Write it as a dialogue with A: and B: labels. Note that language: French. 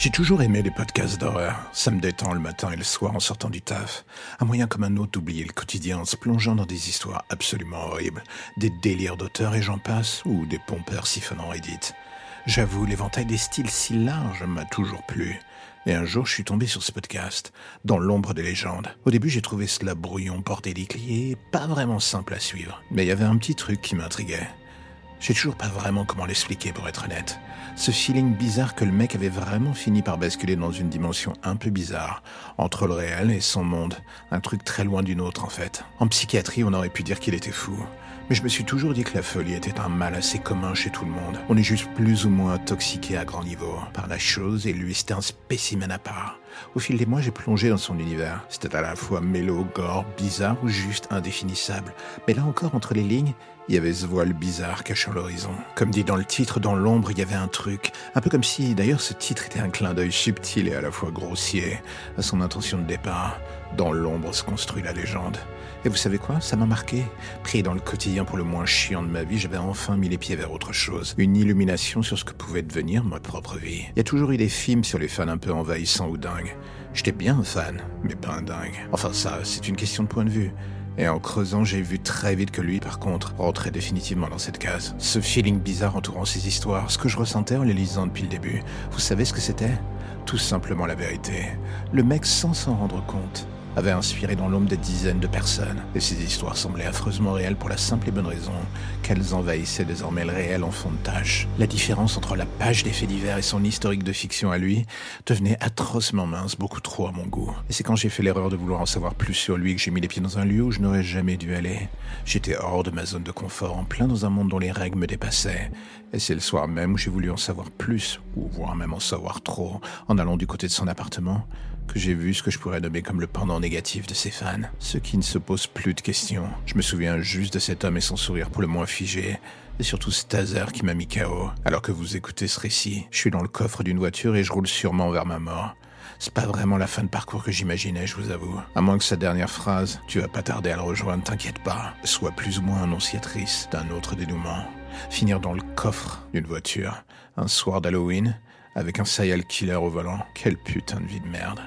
A: J'ai toujours aimé les podcasts d'horreur. Ça me détend le matin et le soir en sortant du taf. Un moyen comme un autre d'oublier le quotidien en se plongeant dans des histoires absolument horribles, des délires d'auteurs et j'en passe, ou des pompeurs siphonnant Reddit. J'avoue, l'éventail des styles si large m'a toujours plu. Et un jour, je suis tombé sur ce podcast, dans l'ombre des légendes. Au début, j'ai trouvé cela brouillon, bordélique et pas vraiment simple à suivre. Mais il y avait un petit truc qui m'intriguait. Je sais toujours pas vraiment comment l'expliquer pour être honnête. Ce feeling bizarre que le mec avait vraiment fini par basculer dans une dimension un peu bizarre, entre le réel et son monde, un truc très loin d'une autre en fait. En psychiatrie, on aurait pu dire qu'il était fou. Mais je me suis toujours dit que la folie était un mal assez commun chez tout le monde. On est juste plus ou moins intoxiqué à grand niveau par la chose et lui c'était un spécimen à part. Au fil des mois, j'ai plongé dans son univers. C'était à la fois mélo, gore, bizarre ou juste indéfinissable. Mais là encore, entre les lignes, il y avait ce voile bizarre cachant l'horizon. Comme dit dans le titre, dans l'ombre, il y avait un truc. Un peu comme si, d'ailleurs, ce titre était un clin d'œil subtil et à la fois grossier à son intention de départ. Dans l'ombre se construit la légende. Et vous savez quoi? Ça m'a marqué. Pris dans le quotidien pour le moins chiant de ma vie, j'avais enfin mis les pieds vers autre chose. Une illumination sur ce que pouvait devenir ma propre vie. Il y a toujours eu des films sur les fans un peu envahissants ou dingues. J'étais bien un fan, mais pas un dingue. Enfin ça, c'est une question de point de vue. Et en creusant, j'ai vu très vite que lui, par contre, rentrait définitivement dans cette case. Ce feeling bizarre entourant ces histoires, ce que je ressentais en les lisant depuis le début, vous savez ce que c'était? Tout simplement la vérité. Le mec, sans s'en rendre compte, avait inspiré dans l'ombre des dizaines de personnes, et ces histoires semblaient affreusement réelles pour la simple et bonne raison qu'elles envahissaient désormais le réel en fond de tâche. La différence entre la page des faits divers et son historique de fiction à lui devenait atrocement mince, beaucoup trop à mon goût. Et c'est quand j'ai fait l'erreur de vouloir en savoir plus sur lui que j'ai mis les pieds dans un lieu où je n'aurais jamais dû aller. J'étais hors de ma zone de confort, en plein dans un monde dont les règles me dépassaient. Et c'est le soir même où j'ai voulu en savoir plus, ou voire même en savoir trop, en allant du côté de son appartement, que j'ai vu ce que je pourrais nommer comme le pendant négatif de ses fans. Ceux qui ne se posent plus de questions. Je me souviens juste de cet homme et son sourire pour le moins figé. Et surtout cet hasard qui m'a mis KO. Alors que vous écoutez ce récit, je suis dans le coffre d'une voiture et je roule sûrement vers ma mort. C'est pas vraiment la fin de parcours que j'imaginais, je vous avoue. À moins que sa dernière phrase, tu vas pas tarder à le rejoindre, t'inquiète pas, soit plus ou moins annonciatrice d'un autre dénouement. Finir dans le coffre d'une voiture, un soir d'Halloween, avec un serial killer au volant, quelle putain de vie de merde.